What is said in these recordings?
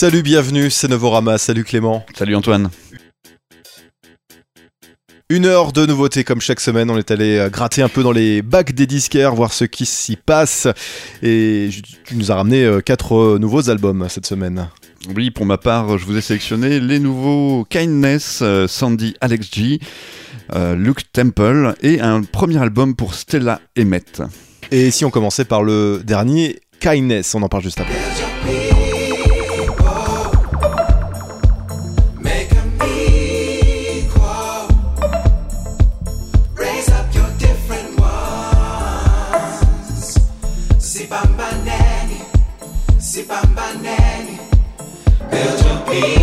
Salut, bienvenue, c'est Novorama. Salut Clément. Salut Antoine. Une heure de nouveautés comme chaque semaine, on est allé euh, gratter un peu dans les bacs des disquaires, voir ce qui s'y passe. Et tu nous as ramené euh, quatre euh, nouveaux albums cette semaine. Oui, pour ma part, je vous ai sélectionné les nouveaux Kindness, Sandy Alex G, Luke Temple et un premier album pour Stella Emmett. Et si on commençait par le dernier, Kindness, on en parle juste après. be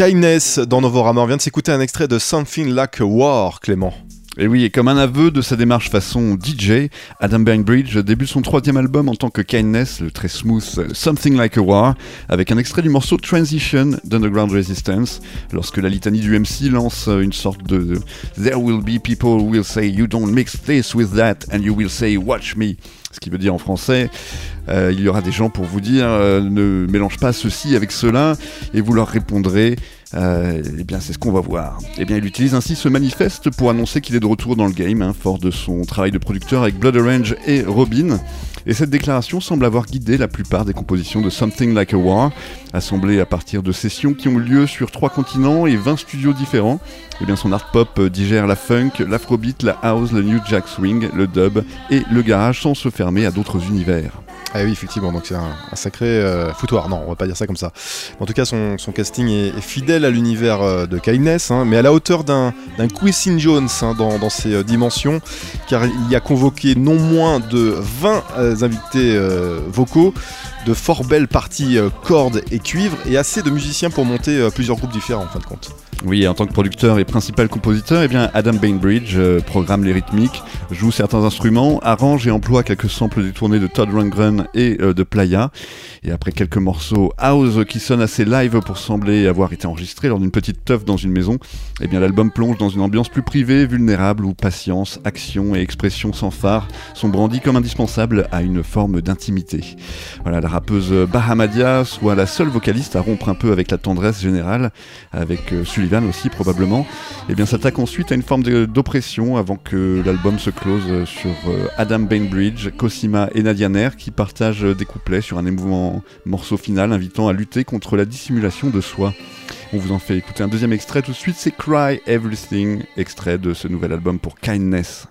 Kindness dans Novorama. On vient de s'écouter un extrait de Something Like a War, Clément. Et oui, et comme un aveu de sa démarche façon DJ, Adam Bainbridge débute son troisième album en tant que Kindness, le très smooth Something Like a War, avec un extrait du morceau Transition d'Underground Resistance, lorsque la litanie du MC lance une sorte de There will be people who will say you don't mix this with that and you will say watch me. Ce qui veut dire en français, euh, il y aura des gens pour vous dire euh, ne mélange pas ceci avec cela, et vous leur répondrez euh, eh bien, c'est ce qu'on va voir. Eh bien, il utilise ainsi ce manifeste pour annoncer qu'il est de retour dans le game, hein, fort de son travail de producteur avec Blood Orange et Robin. Et cette déclaration semble avoir guidé la plupart des compositions de Something Like a War, assemblées à partir de sessions qui ont lieu sur trois continents et 20 studios différents. Eh bien, son art pop digère la funk, l'afrobeat, la house, le new jack swing, le dub et le garage sans se fermer à d'autres univers. Ah oui, effectivement, donc c'est un, sacré euh, foutoir. Non, on va pas dire ça comme ça. En tout cas, son, casting est, fidèle à l'univers euh, de Kindness, hein, mais à la hauteur d'un Quincy Jones hein, dans, ses euh, dimensions, car il y a convoqué non moins de 20 invités vocaux, de fort belles parties cordes et cuivre, et assez de musiciens pour monter plusieurs groupes différents en fin de compte. Oui, en tant que producteur et principal compositeur, eh bien Adam Bainbridge programme les rythmiques, joue certains instruments, arrange et emploie quelques samples détournés de Todd Rundgren et euh, de Playa. Et après quelques morceaux house qui sonnent assez live pour sembler avoir été enregistrés lors d'une petite teuf dans une maison, eh bien l'album plonge dans une ambiance plus privée, vulnérable où patience, action et expression sans phare sont brandis comme indispensables à une forme d'intimité. Voilà, la rappeuse Bahamadia soit la seule vocaliste à rompre un peu avec la tendresse générale, avec euh, Sullivan aussi probablement, eh bien s'attaque ensuite à une forme d'oppression avant que l'album se close sur euh, Adam Bainbridge, Cosima et Nadia Nair qui partagent des couplets sur un émouvant morceau final invitant à lutter contre la dissimulation de soi. On vous en fait écouter un deuxième extrait tout de suite, c'est Cry Everything, extrait de ce nouvel album pour Kindness.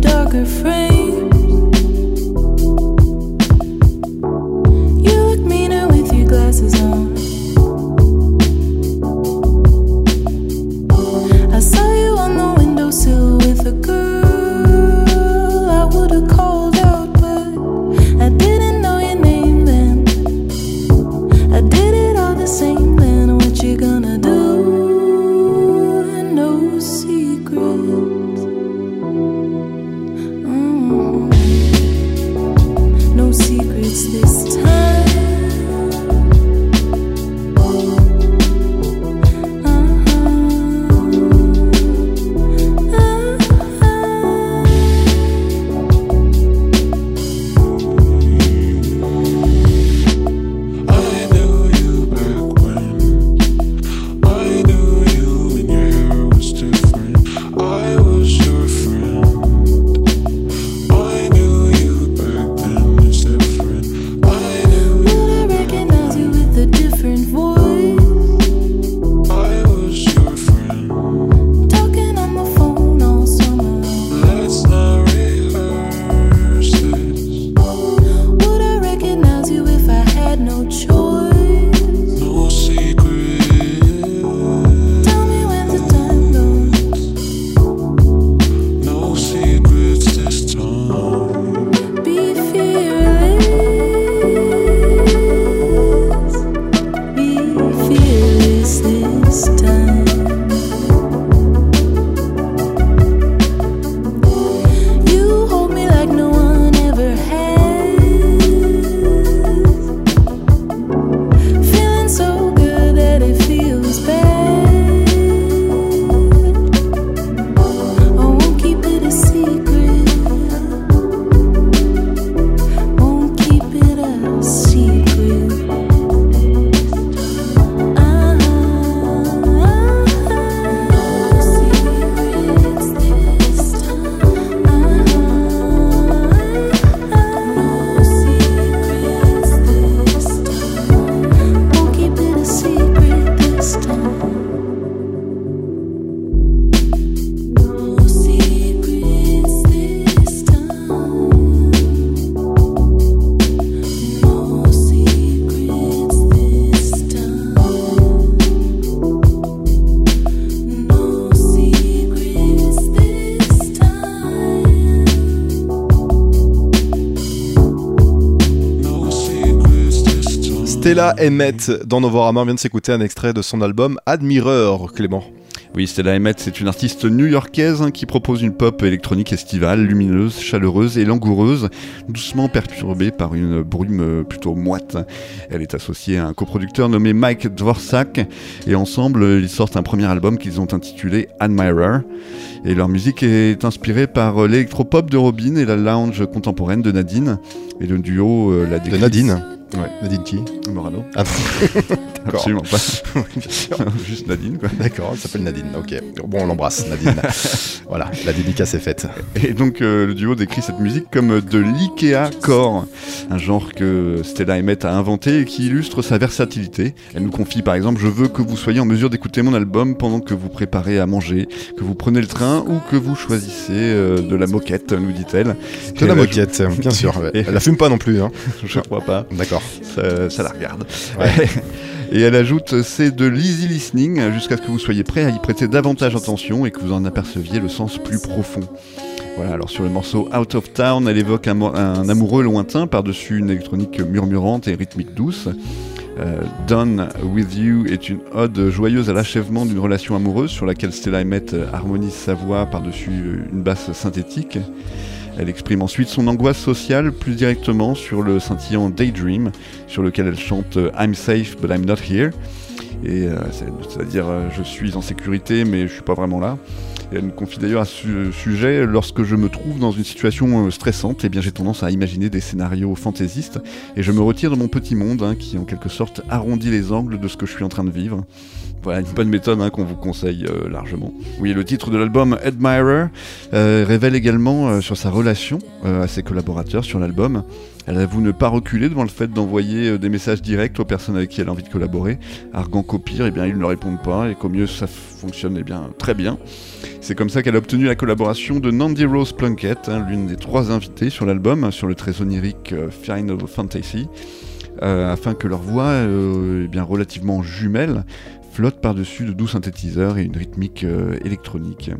Darker frame? Stella Emmett dans Novorama, on vient de s'écouter un extrait de son album Admireur, Clément. Oui, Stella Emmett, c'est une artiste new-yorkaise hein, qui propose une pop électronique estivale, lumineuse, chaleureuse et langoureuse, doucement perturbée par une brume plutôt moite. Elle est associée à un coproducteur nommé Mike Dvorak et ensemble, ils sortent un premier album qu'ils ont intitulé Admirer. Et leur musique est inspirée par l'électropop de Robin et la lounge contemporaine de Nadine. Et le duo euh, la De décrit- Nadine. Ouais. Nadine qui Morano. Ah. Absolument pas. Juste Nadine, quoi. D'accord, elle s'appelle Nadine. Ok. Bon, on l'embrasse, Nadine. voilà, la dédicace est faite. Et donc euh, le duo décrit cette musique comme de l'IKEA core, un genre que Stella Emmett a inventé et qui illustre sa versatilité. Elle nous confie par exemple Je veux que vous soyez en mesure d'écouter mon album pendant que vous préparez à manger, que vous prenez le train ou que vous choisissez euh, de la moquette, nous dit-elle. De la moquette, bien sûr. Elle la fume pas non plus. Hein. Je crois pas, D'accord. ça, ça la regarde. Ouais. Et elle ajoute C'est de l'easy listening jusqu'à ce que vous soyez prêt à y prêter davantage attention et que vous en aperceviez le sens plus profond. Voilà, alors sur le morceau Out of Town, elle évoque un, mo- un amoureux lointain par-dessus une électronique murmurante et rythmique douce. Euh, Done With You est une ode joyeuse à l'achèvement d'une relation amoureuse sur laquelle Stella Emmett harmonise sa voix par-dessus une basse synthétique. Elle exprime ensuite son angoisse sociale plus directement sur le scintillant Daydream, sur lequel elle chante euh, I'm safe but I'm not here. Et euh, c'est- c'est-à-dire euh, je suis en sécurité mais je suis pas vraiment là. Elle me confie d'ailleurs à ce sujet, lorsque je me trouve dans une situation stressante, eh bien j'ai tendance à imaginer des scénarios fantaisistes et je me retire de mon petit monde hein, qui en quelque sorte arrondit les angles de ce que je suis en train de vivre. Voilà une bonne méthode hein, qu'on vous conseille euh, largement. Oui, le titre de l'album Admirer euh, révèle également euh, sur sa relation à ses collaborateurs sur l'album. Elle avoue ne pas reculer devant le fait d'envoyer des messages directs aux personnes avec qui elle a envie de collaborer, arguant qu'au pire, eh bien, ils ne répondent pas et qu'au mieux, ça fonctionne eh bien, très bien. C'est comme ça qu'elle a obtenu la collaboration de Nandy Rose Plunkett, hein, l'une des trois invitées sur l'album, sur le très onirique euh, Final Fantasy, afin que leur voix, euh, eh bien, relativement jumelle, flotte par-dessus de doux synthétiseurs et une rythmique euh, électronique.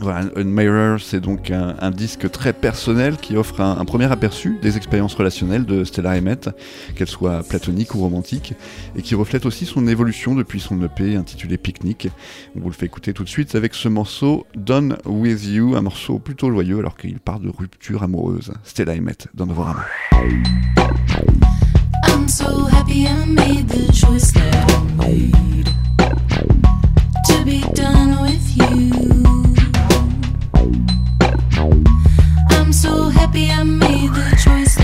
Voilà, Admirer, c'est donc un, disque très personnel qui offre un, un premier aperçu des expériences relationnelles de Stella Emmett, qu'elles soient platoniques ou romantiques, et qui reflète aussi son évolution depuis son EP intitulé Picnic. On vous le fait écouter tout de suite avec ce morceau Done With You, un morceau plutôt joyeux alors qu'il part de rupture amoureuse. Stella Emmett dans Novorama. I'm so happy I made the choice that I made to be done with you. I'm so happy I made the choice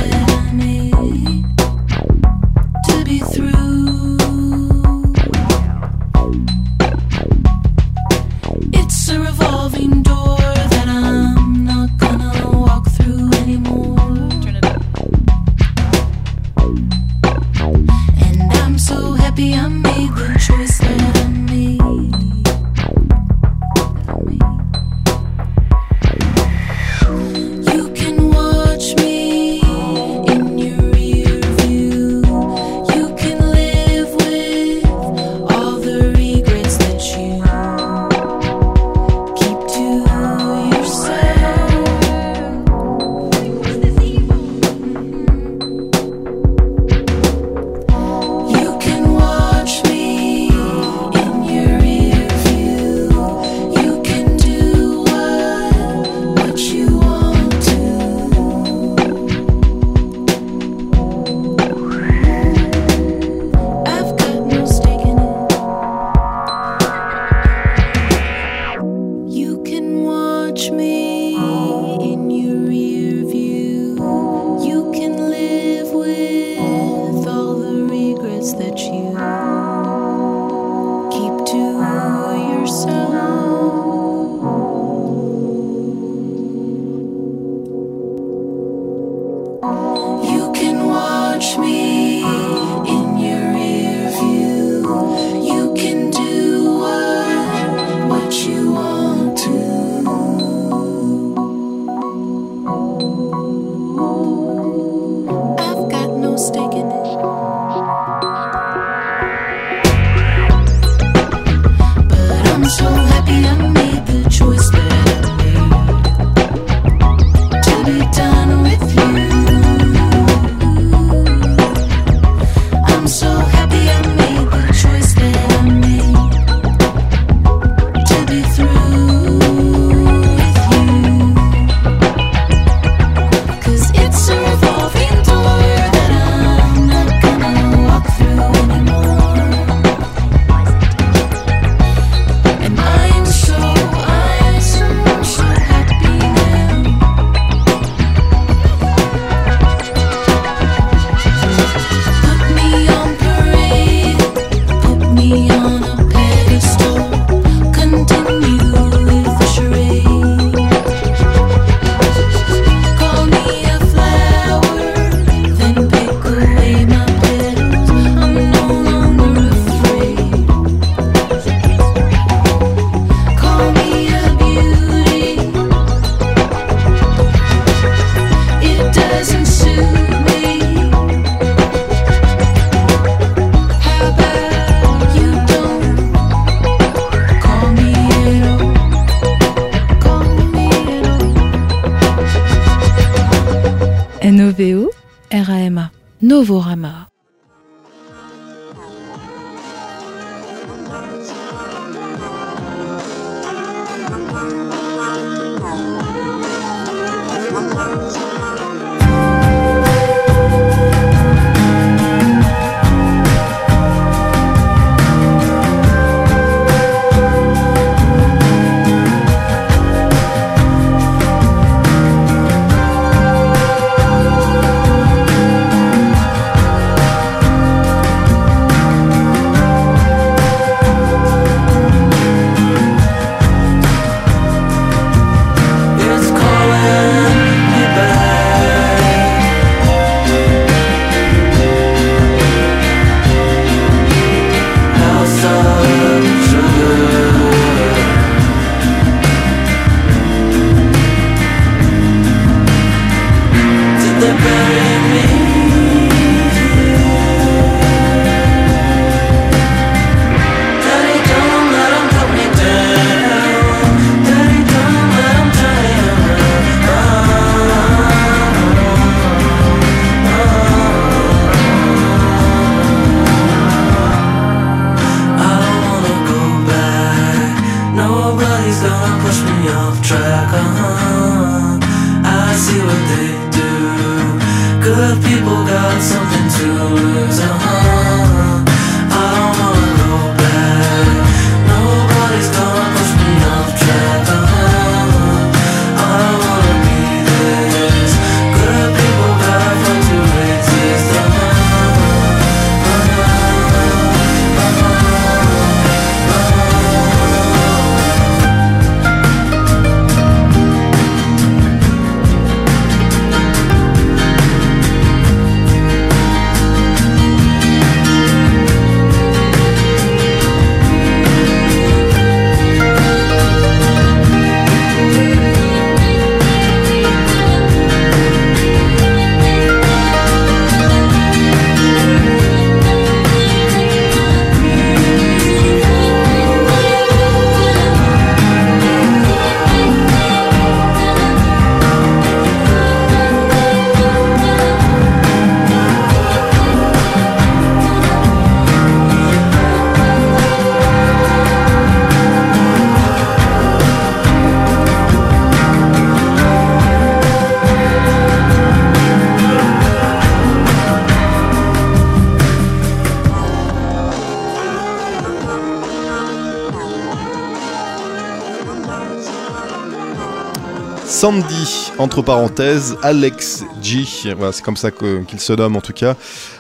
Sandy, entre parenthèses, Alex G, voilà, c'est comme ça qu'il se nomme en tout cas.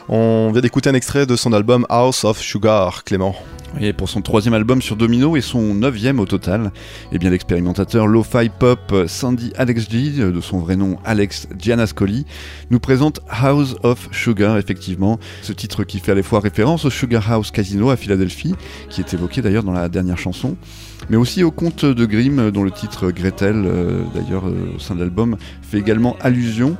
On vient d'écouter un extrait de son album House of Sugar, Clément. Et pour son troisième album sur Domino et son neuvième au total, eh bien l'expérimentateur lo-fi pop Sandy Alex G, de son vrai nom Alex Gianascoli, nous présente House of Sugar, effectivement, ce titre qui fait à la fois référence au Sugar House Casino à Philadelphie, qui est évoqué d'ailleurs dans la dernière chanson, mais aussi au conte de Grimm, dont le titre Gretel, euh, d'ailleurs euh, au sein de l'album, fait également allusion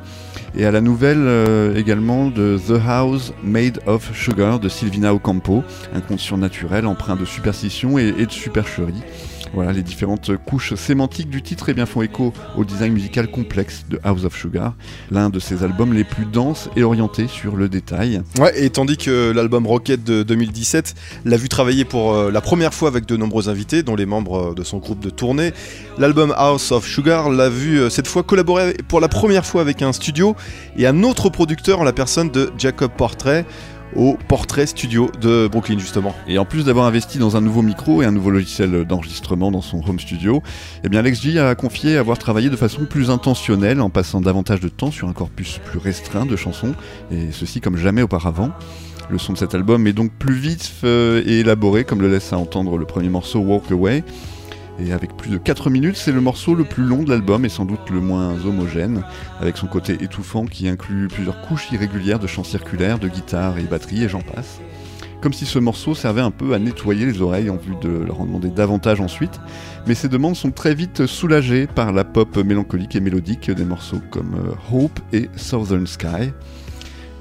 et à la nouvelle euh, également de The House Made of Sugar de Silvina Ocampo, un conte surnaturel empreint de superstition et de supercherie. Voilà, les différentes couches sémantiques du titre eh bien, font écho au design musical complexe de House of Sugar, l'un de ses albums les plus denses et orientés sur le détail. Et tandis que l'album Rocket de 2017 l'a vu travailler pour euh, la première fois avec de nombreux invités, dont les membres euh, de son groupe de tournée, l'album House of Sugar l'a vu euh, cette fois collaborer pour la première fois avec un studio et un autre producteur en la personne de Jacob Portrait au Portrait Studio de Brooklyn justement. Et en plus d'avoir investi dans un nouveau micro et un nouveau logiciel d'enregistrement dans son home studio, eh bien Alex G a confié avoir travaillé de façon plus intentionnelle en passant davantage de temps sur un corpus plus restreint de chansons, et ceci comme jamais auparavant. Le son de cet album est donc plus vif euh, et élaboré, comme le laisse à entendre le premier morceau Walk Away. Et avec plus de 4 minutes, c'est le morceau le plus long de l'album et sans doute le moins homogène, avec son côté étouffant qui inclut plusieurs couches irrégulières de chants circulaires, de guitare et batterie et j'en passe. Comme si ce morceau servait un peu à nettoyer les oreilles en vue de leur en demander davantage ensuite, mais ces demandes sont très vite soulagées par la pop mélancolique et mélodique des morceaux comme euh, Hope et Southern Sky.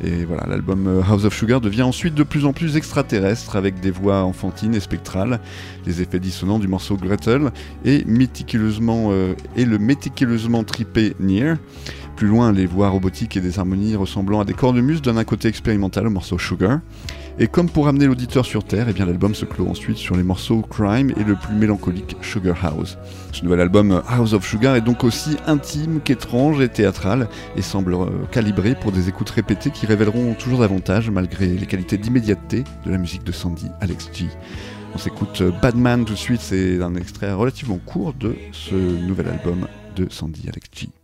Et voilà, l'album euh, House of Sugar devient ensuite de plus en plus extraterrestre avec des voix enfantines et spectrales, les effets dissonants du morceau Gretel et, méticuleusement, euh, et le méticuleusement trippé Near. plus loin, les voix robotiques et des harmonies ressemblant à des cornemuses donnent un côté expérimental au morceau Sugar. Et comme pour amener l'auditeur sur Terre, eh bien l'album se clôt ensuite sur les morceaux Crime et le plus mélancolique Sugar House. Ce nouvel album House of Sugar est donc aussi intime qu'étrange et théâtral et semble euh, calibré pour des écoutes répétées qui révéleront toujours davantage malgré les qualités d'immédiateté de la musique de Sandy Alex G. On s'écoute euh, Badman tout de suite, c'est un extrait relativement court de ce nouvel album de Sandy Alex G.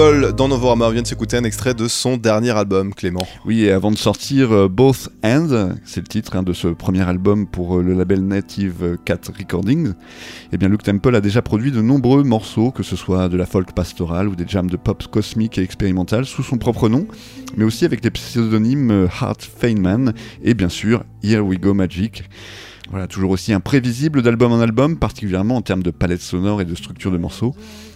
Dans Novorama. On vient de s'écouter un extrait de son dernier album, Clément. Oui, et avant de sortir euh, Both Hands, c'est le titre hein, de ce premier album pour euh, le label Native Cat Recordings, eh bien Luke Temple a déjà produit de nombreux morceaux, que ce soit de la folk pastorale ou des jams de pop cosmique et expérimental sous son propre nom, mais aussi avec les pseudonymes euh, Hart Feynman et bien sûr Here We Go Magic. Voilà, toujours aussi imprévisible d'album en album, particulièrement en termes de palette sonore et de structure de morceaux.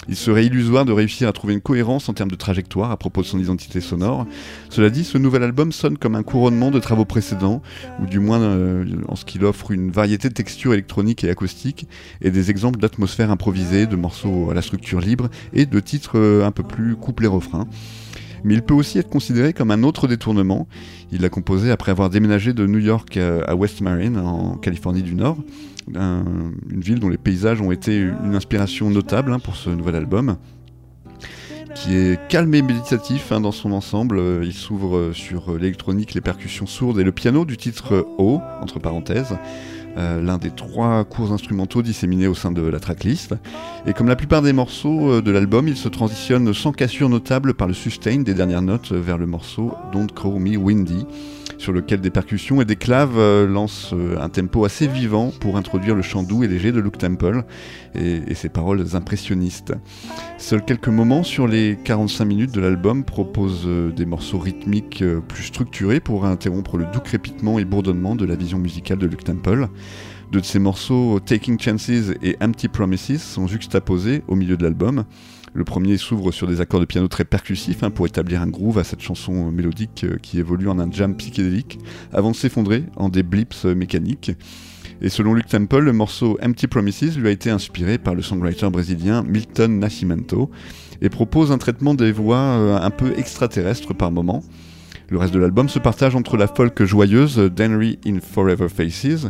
Il serait illusoire de réussir à trouver une cohérence en termes de trajectoire à propos de son identité sonore. Cela dit, ce nouvel album sonne comme un couronnement de travaux précédents, ou du moins euh, en ce qu'il offre une variété de textures électroniques et acoustiques, et des exemples d'atmosphères improvisées, de morceaux à la structure libre, et de titres euh, un peu plus couplets-refrains mais il peut aussi être considéré comme un autre détournement. Il l'a composé après avoir déménagé de New York à à West Marine, en Californie du Nord, un- une ville dont les paysages ont été une inspiration notable hein, pour ce nouvel album qui est calme et méditatif hein, dans son ensemble. Euh, Il s'ouvre euh, sur euh, l'électronique, les percussions sourdes et le piano du titre euh, O, entre parenthèses, euh, l'un des trois cours instrumentaux disséminés au sein de la tracklist. Et comme la plupart des morceaux euh, de l'album, il se transitionne sans cassure notable par le sustain des dernières notes euh, vers le morceau Don't Call Me Windy, sur lequel des percussions et des claves euh, lancent euh, un tempo assez vivant pour introduire le chant doux et léger de Luke Temple et, ses paroles impressionnistes. Seuls quelques moments sur les 45 minutes de l'album proposent euh, des morceaux rythmiques plus structurés pour interrompre le doux crépitement et bourdonnement de la vision musicale de Luke Temple. Deux de ces morceaux, Taking Chances et Empty Promises, sont juxtaposés au milieu de l'album. Le premier s'ouvre sur des accords de piano très percussifs hein, pour établir un groove à cette chanson mélodique euh, qui évolue en un jam psychédélique avant de s'effondrer en des blips euh, mécaniques. Et selon Luke Temple, le morceau Empty Promises lui a été inspiré par le songwriter brésilien Milton Nascimento et propose un traitement des voix euh, un peu extraterrestre par moment. Le reste de l'album se partage entre la folk joyeuse Danry in Forever Faces,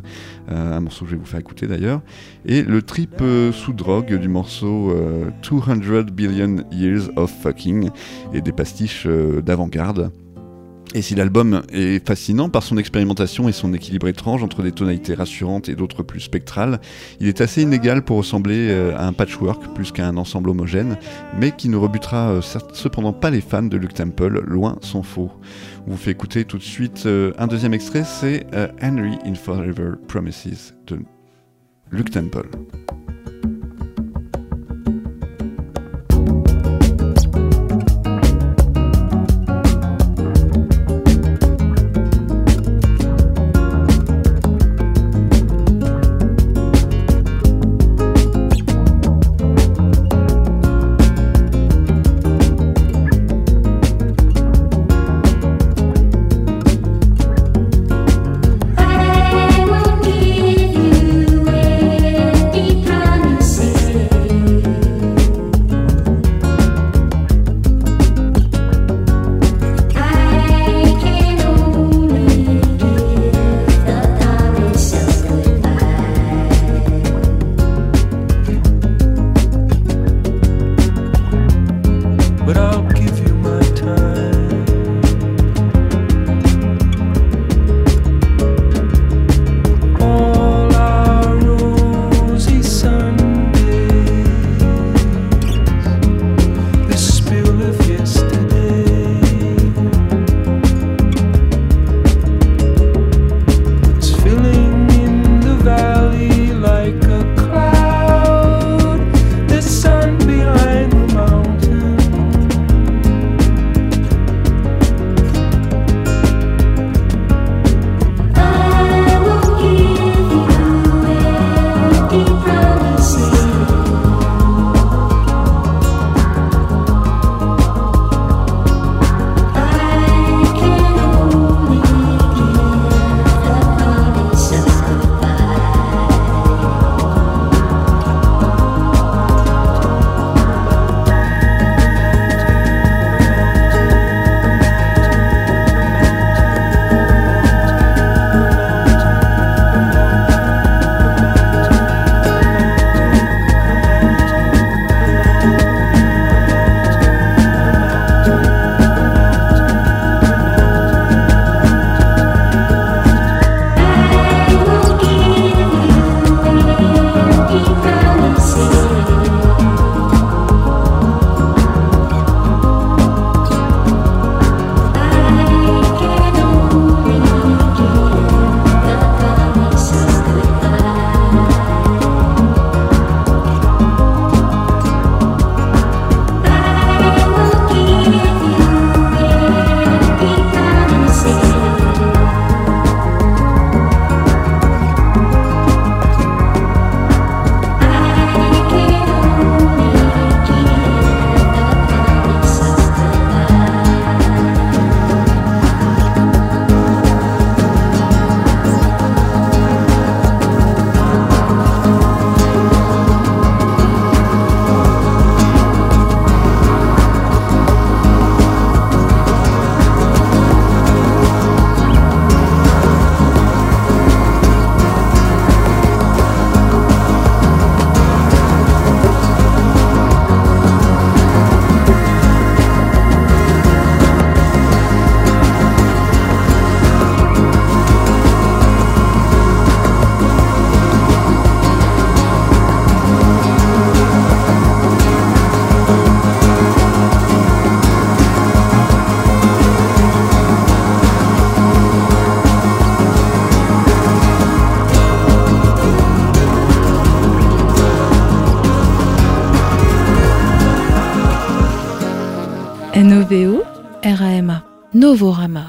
euh, un morceau que je vais vous faire écouter d'ailleurs, et le trip euh, sous drogue du morceau euh, 200 Billion Years of Fucking, et des pastiches d'avant-garde. Et si l'album est fascinant par son expérimentation et son équilibre étrange entre des tonalités rassurantes et d'autres plus spectrales, il est assez inégal pour ressembler euh, à un patchwork plus qu'à un ensemble homogène, mais qui ne rebutera euh, cependant pas les fans de Luke Temple, loin s'en faut. On vous fait écouter tout de suite euh, un deuxième extrait, c'est Henry in Forever Promises de Luke Temple. Novorama.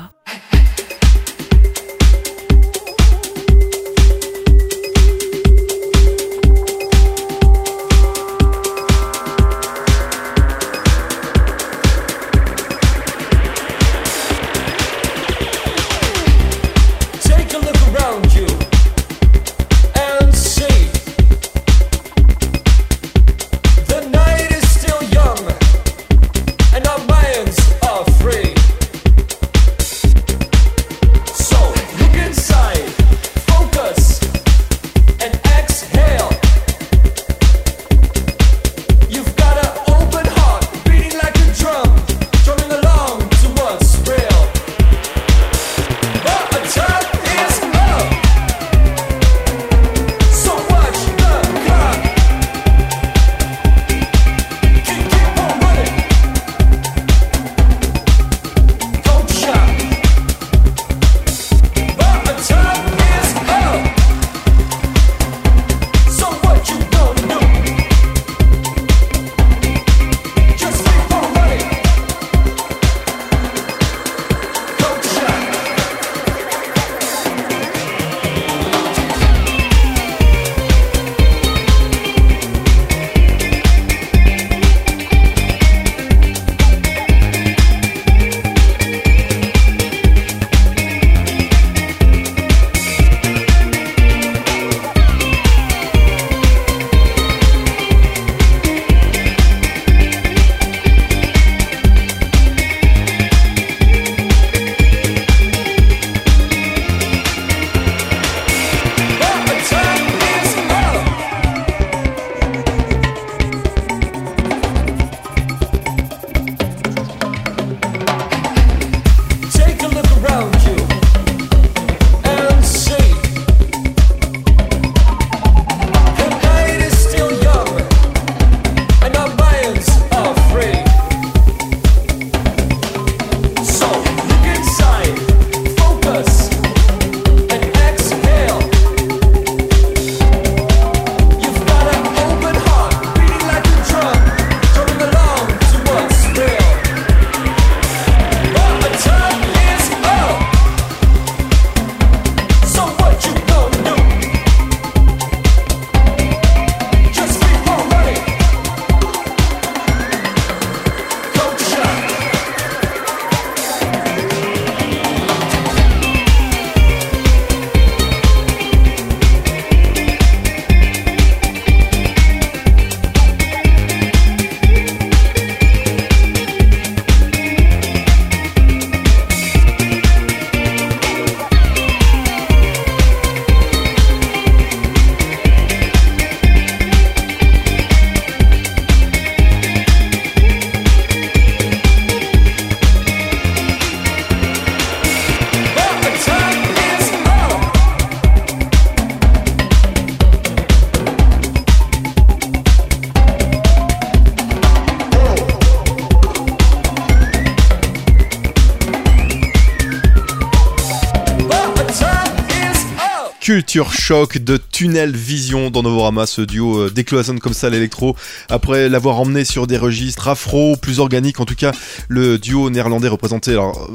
Choc de Tunnel Vision dans Novorama, ce duo euh, décloisonne comme ça l'électro après l'avoir emmené sur des registres afro, plus organiques. En tout cas, le duo néerlandais représenté, alors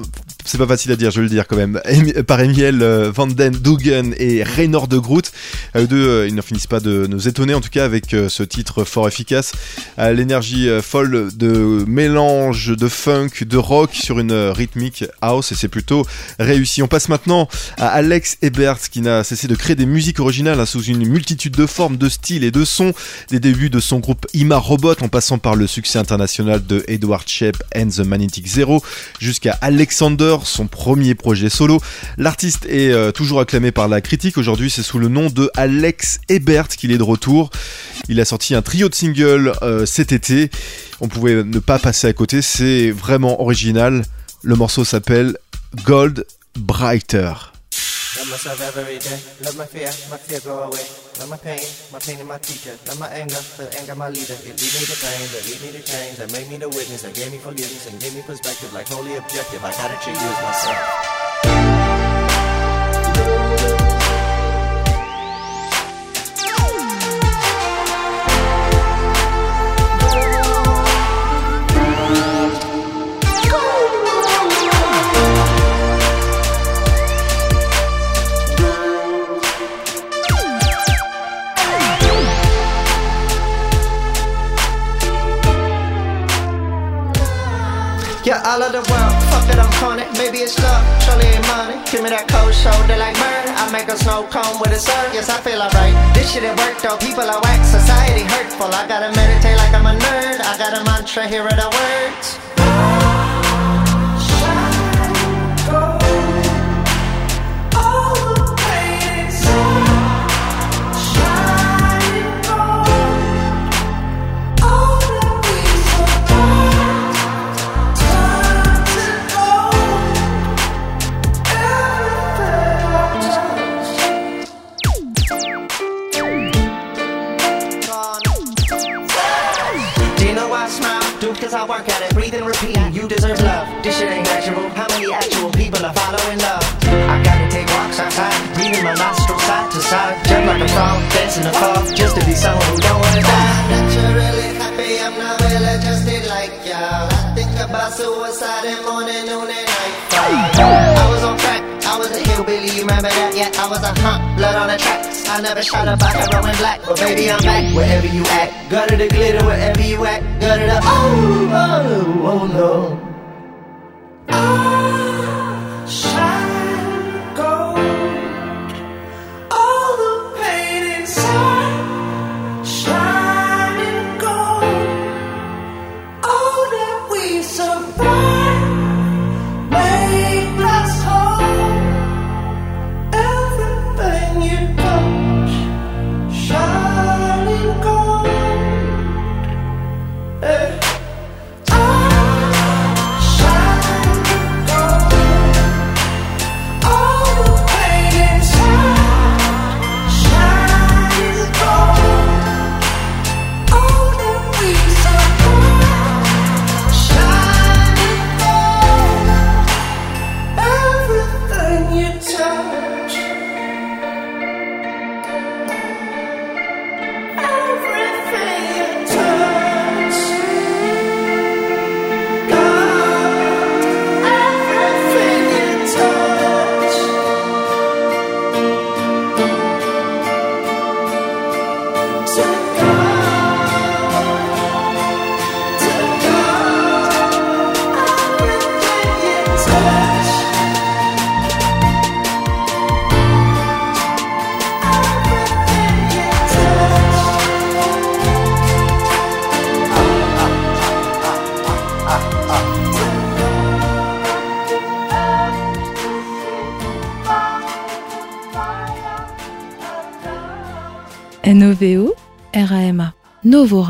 c'est pas facile à dire, je vais le dire quand même, Em- par Emiel euh, van den Dugen et Reynor de Groot. Eux deux, euh, ils n'en finissent pas de nous étonner, en tout cas avec euh, ce titre fort efficace, l'énergie euh, folle de mélange de funk, de rock sur une euh, rythmique house, et c'est plutôt réussi. On passe maintenant à Alex Ebert qui n'a cessé de créer des musiques originales hein, sous une multitude de formes, de styles et de sons. Des débuts de son groupe Ima Robot en passant par le succès international de Edward Shep and the Magnetic Zero jusqu'à Alexander, son premier projet solo. L'artiste est euh, toujours acclamé par la critique. Aujourd'hui, c'est sous le nom de Alex Ebert qu'il est de retour. Il a sorti un trio de singles euh, cet été. On pouvait ne pas passer à côté. C'est vraiment original. Le morceau s'appelle Gold Brighter. Love myself every day. Love my fear, my fear go away. Love my pain, my pain is my teacher. Love my anger, the anger my leader. It lead me to pain, that lead me to change. That made me the witness, that gave me forgiveness and gave me perspective. Like holy objective, I gotta choose myself. It, I'm. Maybe it's love, surely ain't money. Give me that cold shoulder like murder. I make a snow cone with a syrup. Yes, I feel alright. This shit at work though, people are whack, society hurtful. I gotta meditate like I'm a nerd. I got a mantra, here are the words. I work at it. Breathe and repeat. You deserve love. This shit ain't natural. How many actual people are following love? I gotta take walks outside. Breathing my nostrils side to side. Jump like a frog. Dance in the fog. Just to be someone who don't wanna die. Naturally happy. I'm not well adjusted like y'all. I think about suicide in morning, noon, and night. I was on crack. I was a hillbilly, you remember that? Yeah, I was a hunt, blood on the tracks. I never shot a back a Roman black, but baby I'm back wherever you at. Gutter the glitter wherever you at. Gutter the oh oh oh no. Shine RAMA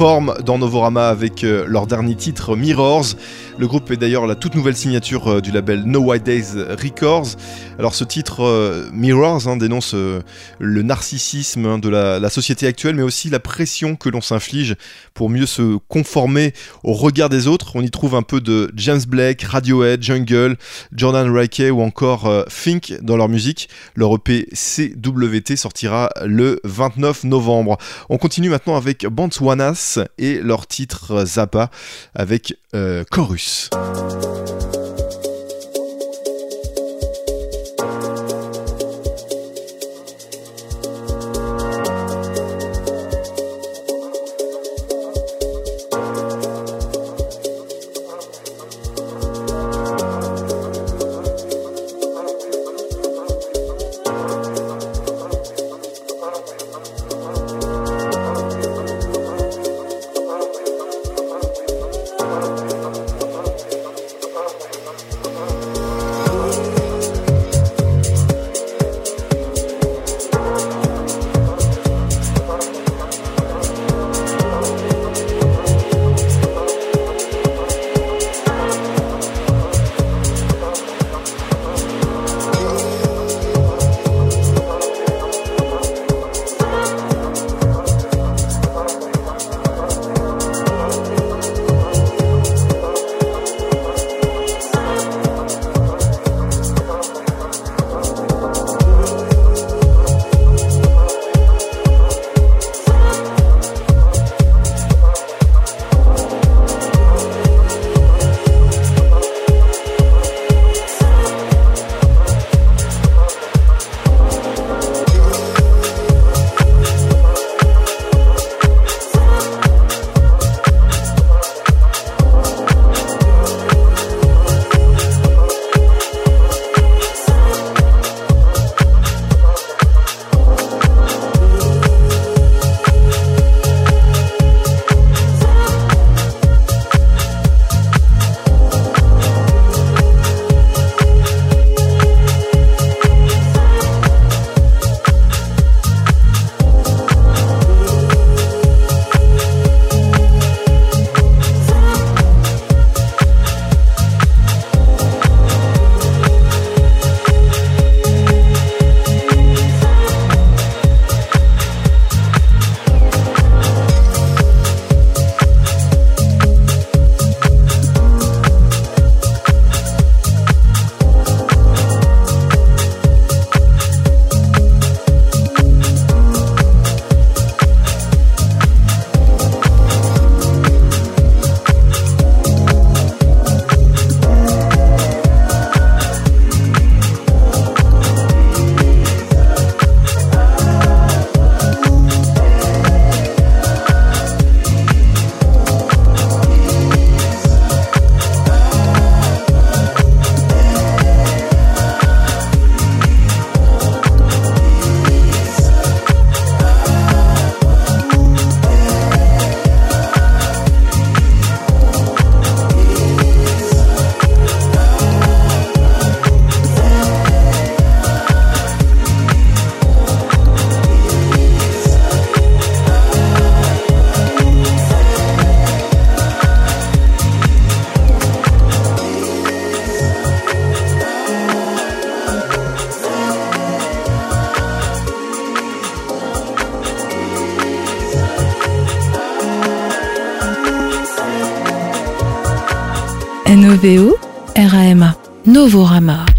Dans Novorama avec euh, leur dernier titre Mirrors. Le groupe est d'ailleurs la toute nouvelle signature euh, du label No White Days Records. Alors ce titre euh, Mirrors hein, dénonce euh, le narcissisme hein, de la, société actuelle, mais aussi la pression que l'on s'inflige pour mieux se conformer au regard des autres. On y trouve un peu de James Blake, Radiohead, Jungle, Jordan Rike ou encore euh, Fink dans leur musique. Leur EP CWT sortira le 29 novembre. On continue maintenant avec Bantwanas et leur titre Zappa avec Chorus. NOVO RAMA Novorama.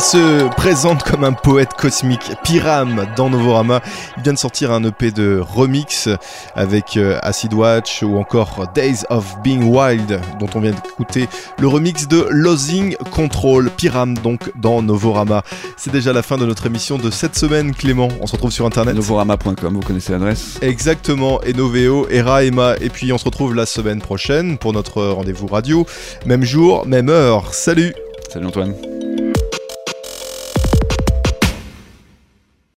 Il se présente comme un poète cosmique, Pyram dans Novorama. Il vient de sortir un EP de remix avec euh, Acid Watch ou encore Days of Being Wild, dont on vient d'écouter le remix de Losing Control. Pyram donc dans Novorama. C'est déjà la fin de notre émission de cette semaine, Clément. On se retrouve sur internet. Novorama.com, vous connaissez l'adresse Exactement, et Noveo, Era, Emma. Et puis on se retrouve la semaine prochaine pour notre rendez-vous radio. Même jour, même heure. Salut Salut Antoine.